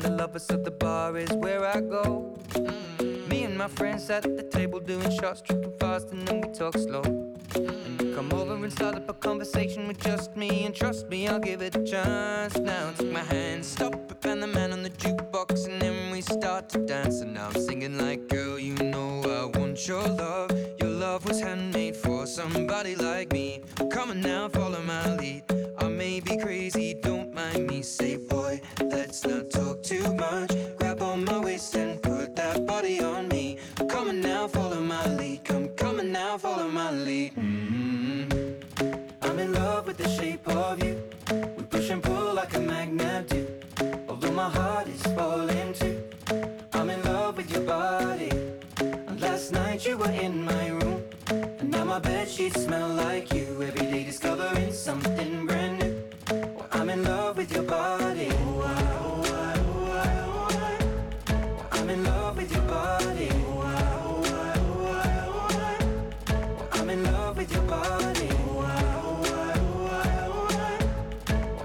The lovers of the bar is where I go. Mm. Me and my friends at the table doing shots, tripping fast, and then we talk slow. You come over and start up a conversation with just me, and trust me, I'll give it a chance. Now take my hand, stop it, and the man on the jukebox, and then we start to dance. And now I'm singing like, girl, you know I want your love. Love was handmade for somebody like me. Come on now, follow my lead. I may be crazy, don't mind me. Say, boy, let's not talk too much. Grab on my waist and put that body on me. Come on now, follow my lead. Come, come on now, follow my lead. Mm-hmm. I'm in love with the shape of you. We push and pull like a magnet do. Although my heart is falling too. I'm in love with your body. And last night you were in my room. My bed sheets smell like you. Every day discovering something brand new. I'm in love with your body. Oh, I. Well, I'm in love with your body. Ah, ah, ah, I'm in love with your body.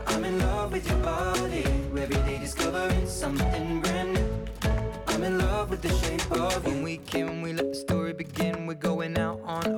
I'm in love with your body. Every day discovering something brand new. I'm in love with the shape of you. When we came, we let the story begin. We're going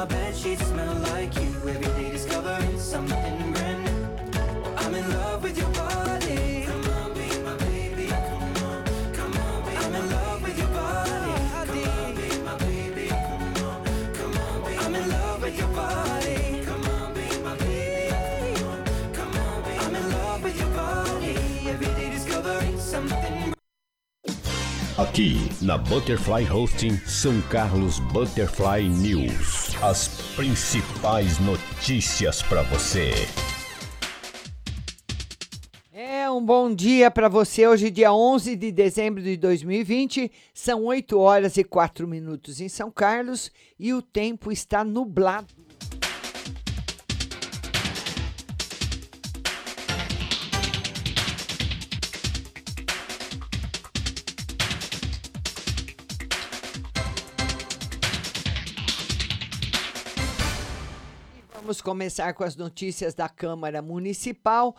My bed sheets smell like you. Every day discovering something brand new. I'm in love with your body. Come on, be my baby. Come on, come on, be I'm in love with your body. Come on, be my baby. Come on, come on, be I'm in love with your body. Come on, be my baby. Come on, come on, be I'm in love with your body. Every day discovering something. Aqui na Butterfly Hosting São Carlos Butterfly News. As principais notícias para você. É um bom dia para você. Hoje, dia 11 de dezembro de 2020, são 8 horas e 4 minutos em São Carlos e o tempo está nublado. Vamos começar com as notícias da Câmara Municipal.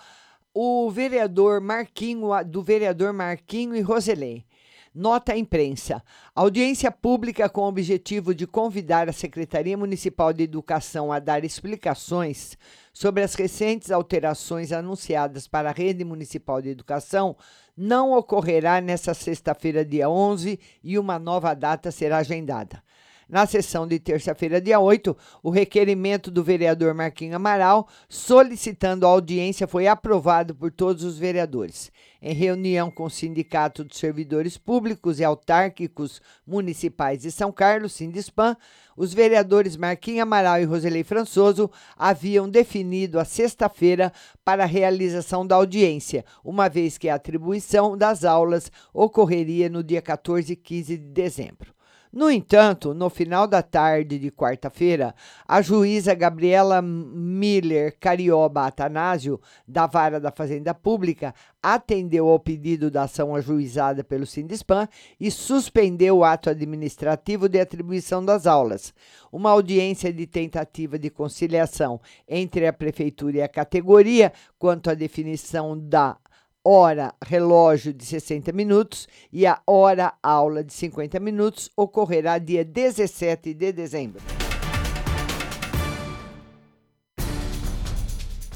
O vereador Marquinho, do vereador Marquinho e Roselém. Nota à imprensa. Audiência pública com o objetivo de convidar a Secretaria Municipal de Educação a dar explicações sobre as recentes alterações anunciadas para a Rede Municipal de Educação não ocorrerá nesta sexta-feira, dia 11, e uma nova data será agendada. Na sessão de terça-feira, dia 8, o requerimento do vereador Marquinhos Amaral solicitando a audiência foi aprovado por todos os vereadores. Em reunião com o Sindicato dos Servidores Públicos e Autárquicos Municipais de São Carlos, Sindispan, os vereadores Marquinhos Amaral e Roselei Françoso haviam definido a sexta-feira para a realização da audiência, uma vez que a atribuição das aulas ocorreria no dia 14 e 15 de dezembro. No entanto, no final da tarde de quarta-feira, a juíza Gabriela Miller Carioba Atanásio, da Vara da Fazenda Pública, atendeu ao pedido da ação ajuizada pelo Sindispan e suspendeu o ato administrativo de atribuição das aulas. Uma audiência de tentativa de conciliação entre a Prefeitura e a categoria quanto à definição da hora relógio de 60 minutos e a hora aula de 50 minutos ocorrerá dia 17 de dezembro.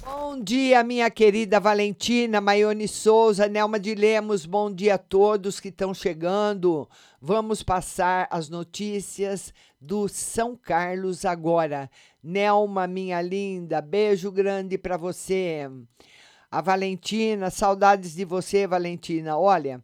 Bom dia, minha querida Valentina, Maione Souza, Nelma de Lemos, bom dia a todos que estão chegando. Vamos passar as notícias do São Carlos agora. Nelma, minha linda, beijo grande para você a Valentina, saudades de você, Valentina. Olha,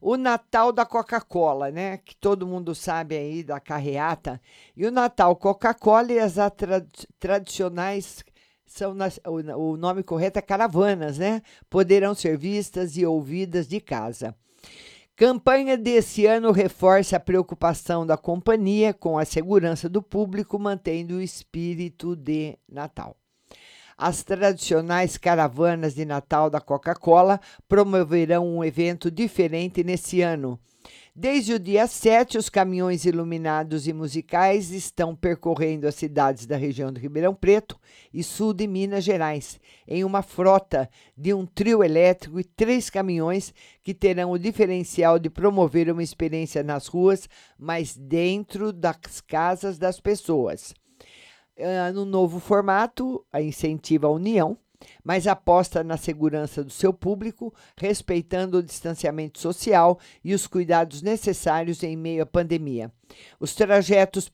o Natal da Coca-Cola, né? Que todo mundo sabe aí da carreata. E o Natal Coca-Cola e as tra tradicionais são nas, o, o nome correto é caravanas, né? Poderão ser vistas e ouvidas de casa. Campanha desse ano reforça a preocupação da companhia com a segurança do público, mantendo o espírito de Natal. As tradicionais caravanas de Natal da Coca-Cola promoverão um evento diferente nesse ano. Desde o dia 7, os caminhões iluminados e musicais estão percorrendo as cidades da região do Ribeirão Preto e sul de Minas Gerais, em uma frota de um trio elétrico e três caminhões que terão o diferencial de promover uma experiência nas ruas, mas dentro das casas das pessoas no novo formato, a incentiva a união, mas aposta na segurança do seu público, respeitando o distanciamento social e os cuidados necessários em meio à pandemia. Os trajetos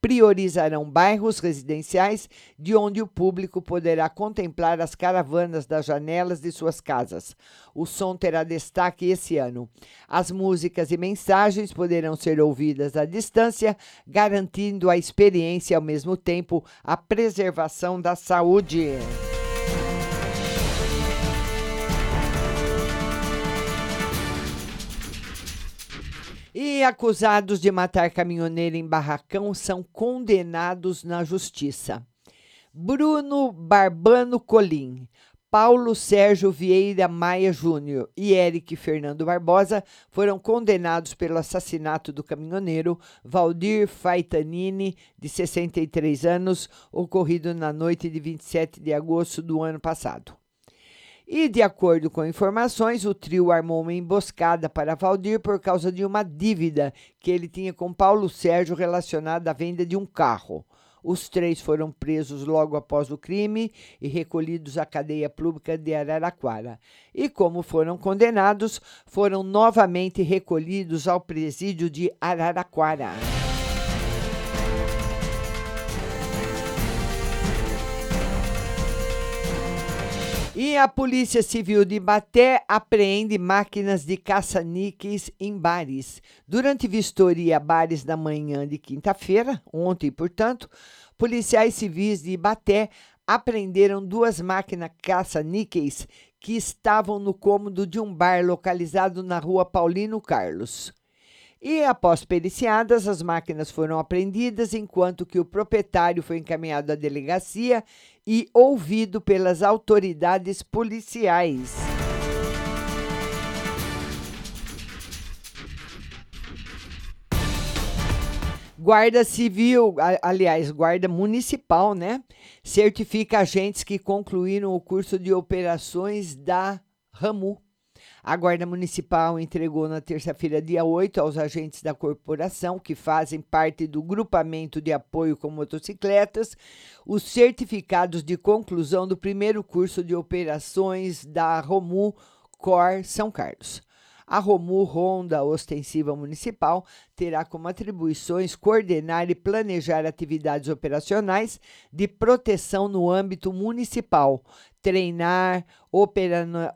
priorizarão bairros residenciais de onde o público poderá contemplar as caravanas das janelas de suas casas. O som terá destaque esse ano. As músicas e mensagens poderão ser ouvidas à distância, garantindo a experiência e, ao mesmo tempo, a preservação da saúde. E acusados de matar caminhoneiro em barracão são condenados na justiça. Bruno Barbano Colim, Paulo Sérgio Vieira Maia Júnior e Eric Fernando Barbosa foram condenados pelo assassinato do caminhoneiro Valdir Faitanini, de 63 anos, ocorrido na noite de 27 de agosto do ano passado. E, de acordo com informações, o trio armou uma emboscada para Valdir por causa de uma dívida que ele tinha com Paulo Sérgio relacionada à venda de um carro. Os três foram presos logo após o crime e recolhidos à cadeia pública de Araraquara. E, como foram condenados, foram novamente recolhidos ao presídio de Araraquara. A Polícia Civil de Baté apreende máquinas de caça-níqueis em bares. Durante vistoria bares da manhã de quinta-feira, ontem, portanto, policiais civis de Baté apreenderam duas máquinas caça-níqueis que estavam no cômodo de um bar localizado na rua Paulino Carlos. E após periciadas, as máquinas foram apreendidas, enquanto que o proprietário foi encaminhado à delegacia e ouvido pelas autoridades policiais. Guarda Civil, aliás, Guarda Municipal, né? Certifica agentes que concluíram o curso de operações da RAMU. A Guarda Municipal entregou na terça-feira, dia 8, aos agentes da corporação, que fazem parte do grupamento de apoio com motocicletas, os certificados de conclusão do primeiro curso de operações da Romu Cor São Carlos. A Romu Ronda Ostensiva Municipal terá como atribuições coordenar e planejar atividades operacionais de proteção no âmbito municipal, treinar,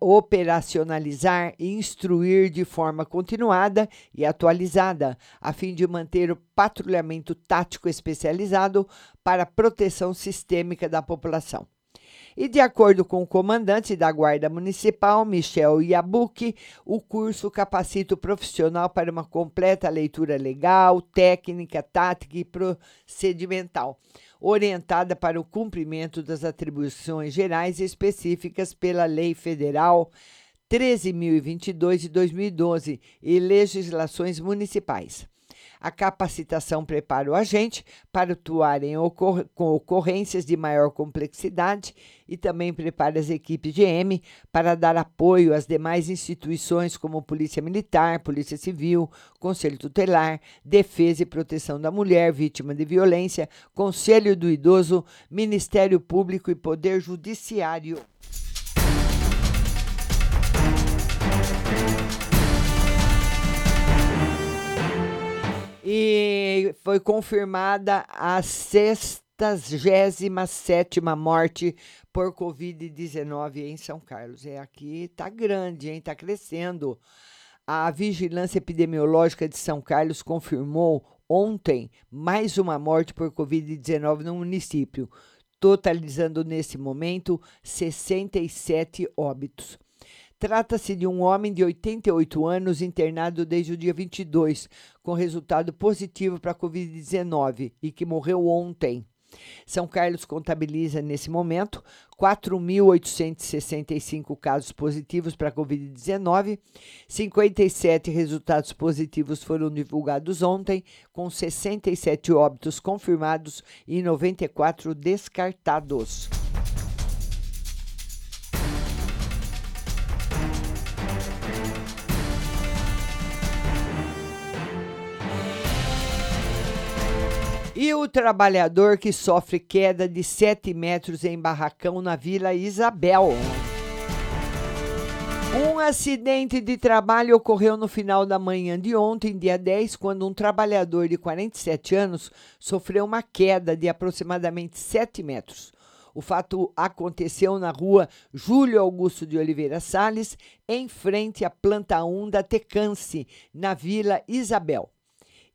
operacionalizar e instruir de forma continuada e atualizada, a fim de manter o patrulhamento tático especializado para proteção sistêmica da população. E de acordo com o comandante da Guarda Municipal, Michel Iabuki, o curso capacita o profissional para uma completa leitura legal, técnica, tática e procedimental, orientada para o cumprimento das atribuições gerais específicas pela Lei Federal 13.022 de 2012 e legislações municipais. A capacitação prepara o agente para atuar em ocor com ocorrências de maior complexidade e também prepara as equipes de M para dar apoio às demais instituições como Polícia Militar, Polícia Civil, Conselho Tutelar, Defesa e Proteção da Mulher vítima de violência, Conselho do Idoso, Ministério Público e Poder Judiciário. E foi confirmada a 67 morte por Covid-19 em São Carlos. É aqui, tá grande, hein? Tá crescendo. A Vigilância Epidemiológica de São Carlos confirmou ontem mais uma morte por Covid-19 no município, totalizando nesse momento 67 óbitos. Trata-se de um homem de 88 anos internado desde o dia 22, com resultado positivo para a Covid-19 e que morreu ontem. São Carlos contabiliza, nesse momento, 4.865 casos positivos para a Covid-19. 57 resultados positivos foram divulgados ontem, com 67 óbitos confirmados e 94 descartados. O trabalhador que sofre queda de 7 metros em barracão na Vila Isabel. Um acidente de trabalho ocorreu no final da manhã de ontem, dia 10, quando um trabalhador de 47 anos sofreu uma queda de aproximadamente 7 metros. O fato aconteceu na rua Júlio Augusto de Oliveira Sales, em frente à planta 1 da Tecance, na Vila Isabel.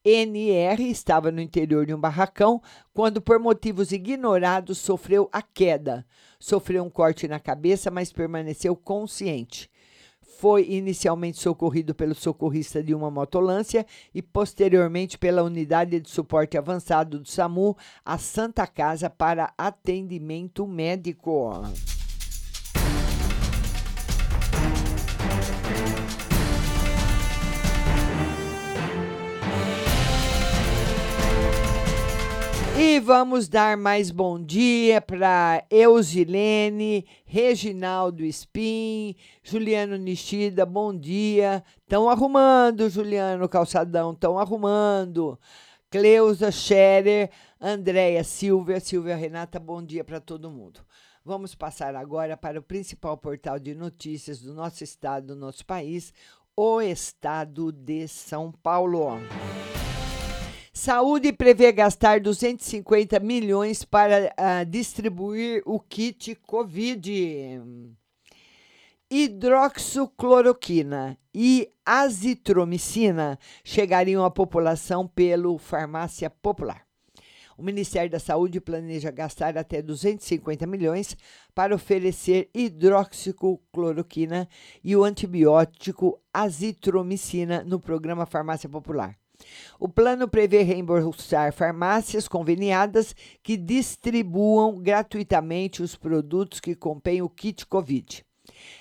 NR estava no interior de um barracão quando, por motivos ignorados, sofreu a queda. Sofreu um corte na cabeça, mas permaneceu consciente. Foi inicialmente socorrido pelo socorrista de uma motolância e posteriormente pela unidade de suporte avançado do SAMU à Santa Casa para atendimento médico. E vamos dar mais bom dia para Eusilene, Reginaldo Spin, Juliano Nishida, bom dia. Estão arrumando, Juliano Calçadão, estão arrumando. Cleusa Scherer, Andréia Silvia, Silvia Renata, bom dia para todo mundo. Vamos passar agora para o principal portal de notícias do nosso estado, do nosso país, o estado de São Paulo. Saúde prevê gastar 250 milhões para uh, distribuir o kit Covid. Hidroxicloroquina e azitromicina chegariam à população pelo Farmácia Popular. O Ministério da Saúde planeja gastar até 250 milhões para oferecer hidroxicloroquina e o antibiótico azitromicina no programa Farmácia Popular. O plano prevê reembolsar farmácias conveniadas que distribuam gratuitamente os produtos que contêm o kit Covid.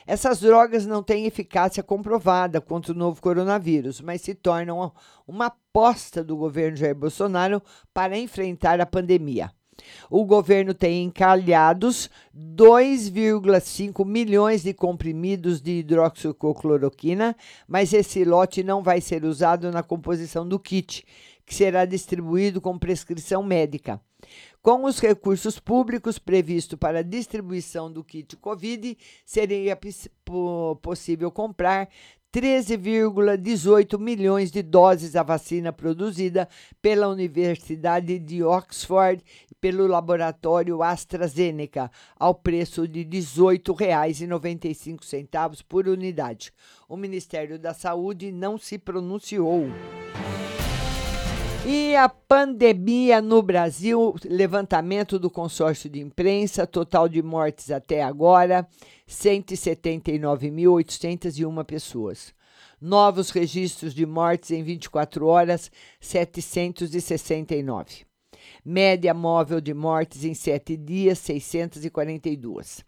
Essas drogas não têm eficácia comprovada contra o novo coronavírus, mas se tornam uma aposta do governo Jair Bolsonaro para enfrentar a pandemia. O governo tem encalhados 2,5 milhões de comprimidos de hidroxicloroquina, mas esse lote não vai ser usado na composição do kit, que será distribuído com prescrição médica. Com os recursos públicos previstos para a distribuição do kit Covid, seria possível comprar 13,18 milhões de doses da vacina produzida pela Universidade de Oxford e pelo laboratório AstraZeneca, ao preço de R$ 18,95 por unidade. O Ministério da Saúde não se pronunciou. E a pandemia no Brasil, levantamento do consórcio de imprensa, total de mortes até agora, 179.801 pessoas. Novos registros de mortes em 24 horas, 769. Média móvel de mortes em 7 dias, 642.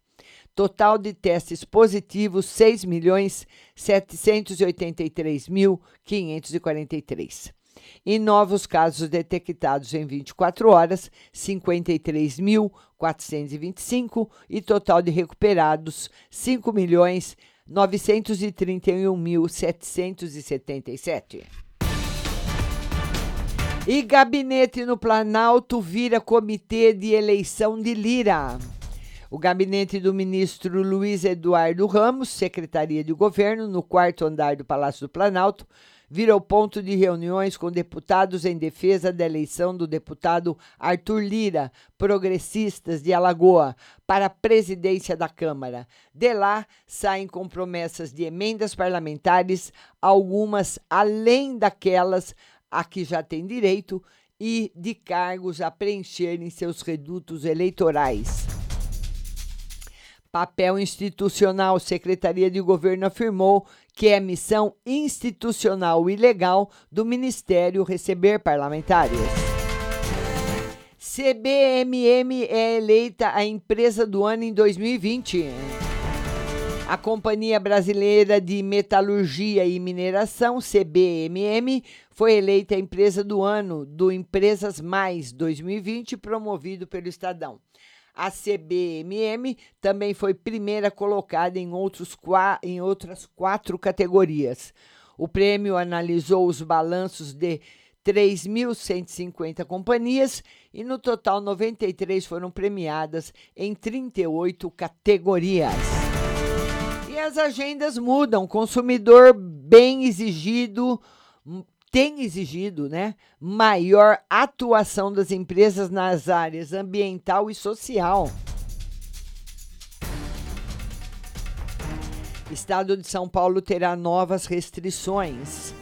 Total de testes positivos, 6.783.543 e novos casos detectados em 24 horas, 53.425 e total de recuperados 5 milhões 931.777. E gabinete no Planalto vira comitê de eleição de Lira. O gabinete do ministro Luiz Eduardo Ramos, Secretaria de Governo, no quarto andar do Palácio do Planalto, virou ponto de reuniões com deputados em defesa da eleição do deputado Arthur Lira, progressistas de Alagoa, para a presidência da Câmara. De lá saem com promessas de emendas parlamentares, algumas além daquelas a que já tem direito, e de cargos a preencher em seus redutos eleitorais. Papel institucional, Secretaria de Governo afirmou que é missão institucional e legal do Ministério receber parlamentares. CBMM é eleita a empresa do ano em 2020. A Companhia Brasileira de Metalurgia e Mineração, CBMM, foi eleita a empresa do ano do Empresas Mais 2020, promovido pelo Estadão. A CBMM também foi primeira colocada em, outros, em outras quatro categorias. O prêmio analisou os balanços de 3.150 companhias e, no total, 93 foram premiadas em 38 categorias. E as agendas mudam. Consumidor bem exigido tem exigido né, maior atuação das empresas nas áreas ambiental e social. Estado de São Paulo terá novas restrições.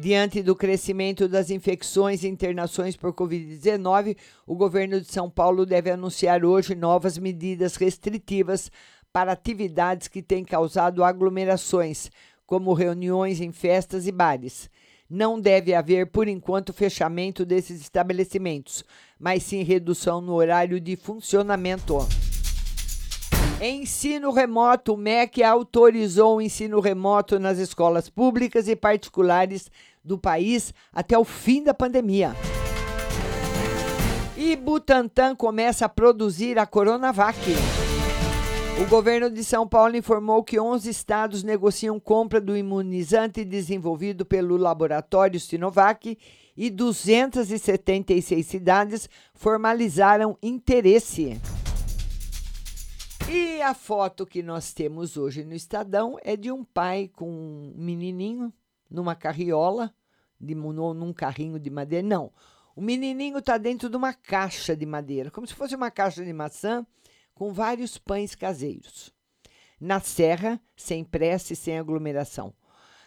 Diante do crescimento das infecções e internações por Covid-19, o governo de São Paulo deve anunciar hoje novas medidas restritivas para atividades que têm causado aglomerações, como reuniões em festas e bares não deve haver, por enquanto, fechamento desses estabelecimentos, mas sim redução no horário de funcionamento. Ensino remoto. O MEC autorizou o ensino remoto nas escolas públicas e particulares do país até o fim da pandemia. E Butantan começa a produzir a Coronavac. O governo de São Paulo informou que 11 estados negociam compra do imunizante desenvolvido pelo laboratório Sinovac e 276 cidades formalizaram interesse. E a foto que nós temos hoje no Estadão é de um pai com um menininho numa carriola, de, num carrinho de madeira. Não, o menininho está dentro de uma caixa de madeira, como se fosse uma caixa de maçã com vários pães caseiros. Na Serra, sem pressa e sem aglomeração.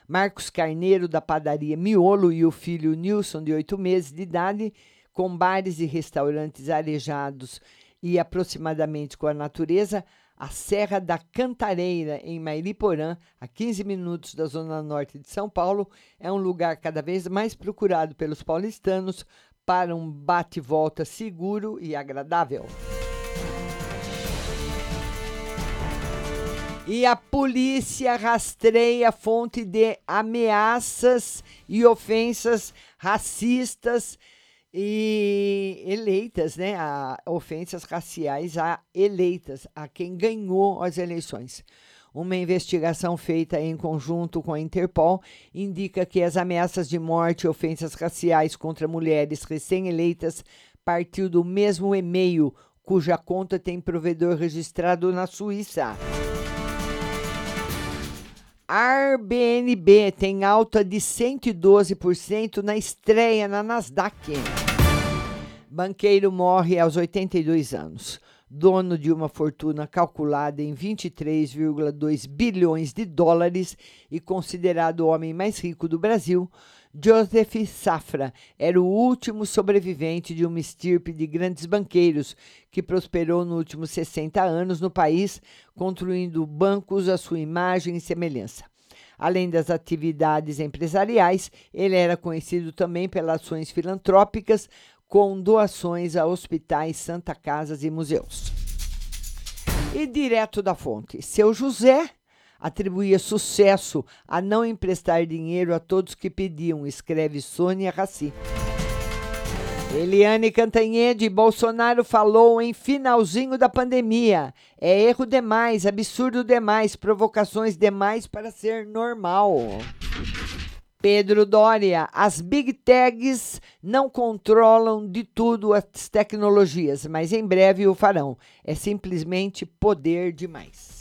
Marcos Carneiro, da padaria Miolo, e o filho Nilson, de oito meses de idade, com bares e restaurantes arejados e aproximadamente com a natureza, a Serra da Cantareira, em Mairiporã, a 15 minutos da zona norte de São Paulo, é um lugar cada vez mais procurado pelos paulistanos para um bate-volta seguro e agradável. E a polícia rastreia fonte de ameaças e ofensas racistas e eleitas, né? A, ofensas raciais a eleitas, a quem ganhou as eleições. Uma investigação feita em conjunto com a Interpol indica que as ameaças de morte e ofensas raciais contra mulheres recém-eleitas partiu do mesmo e-mail, cuja conta tem provedor registrado na Suíça. Airbnb tem alta de 112% na estreia na Nasdaq. Banqueiro morre aos 82 anos. Dono de uma fortuna calculada em 23,2 bilhões de dólares e considerado o homem mais rico do Brasil, Joseph Safra era o último sobrevivente de uma estirpe de grandes banqueiros que prosperou nos últimos 60 anos no país, construindo bancos à sua imagem e semelhança. Além das atividades empresariais, ele era conhecido também pelas ações filantrópicas, com doações a hospitais, santa casas e museus. E direto da fonte, seu José atribuía sucesso a não emprestar dinheiro a todos que pediam, escreve Sônia Raci. Eliane Cantanhede, Bolsonaro falou em finalzinho da pandemia. É erro demais, absurdo demais, provocações demais para ser normal. Pedro Dória, as big techs não controlam de tudo as tecnologias, mas em breve o farão. É simplesmente poder demais.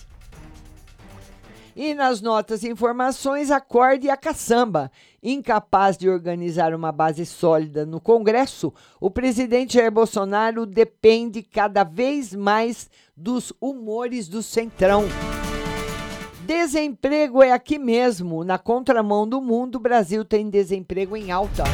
E nas notas e informações, acorde a caçamba. Incapaz de organizar uma base sólida no Congresso, o presidente Jair Bolsonaro depende cada vez mais dos humores do Centrão. Desemprego é aqui mesmo. Na contramão do mundo, o Brasil tem desemprego em alta.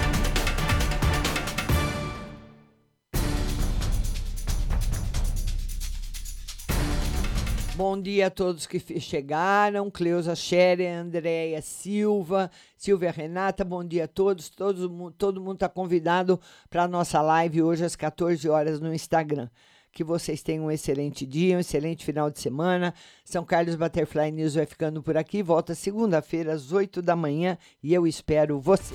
Bom dia a todos que chegaram. Cleusa Scherer, Andréia Silva, Silvia Renata, bom dia a todos. Todo, todo mundo está convidado para a nossa live hoje às 14 horas no Instagram. Que vocês tenham um excelente dia, um excelente final de semana. São Carlos Butterfly News vai ficando por aqui. Volta segunda-feira às 8 da manhã e eu espero você.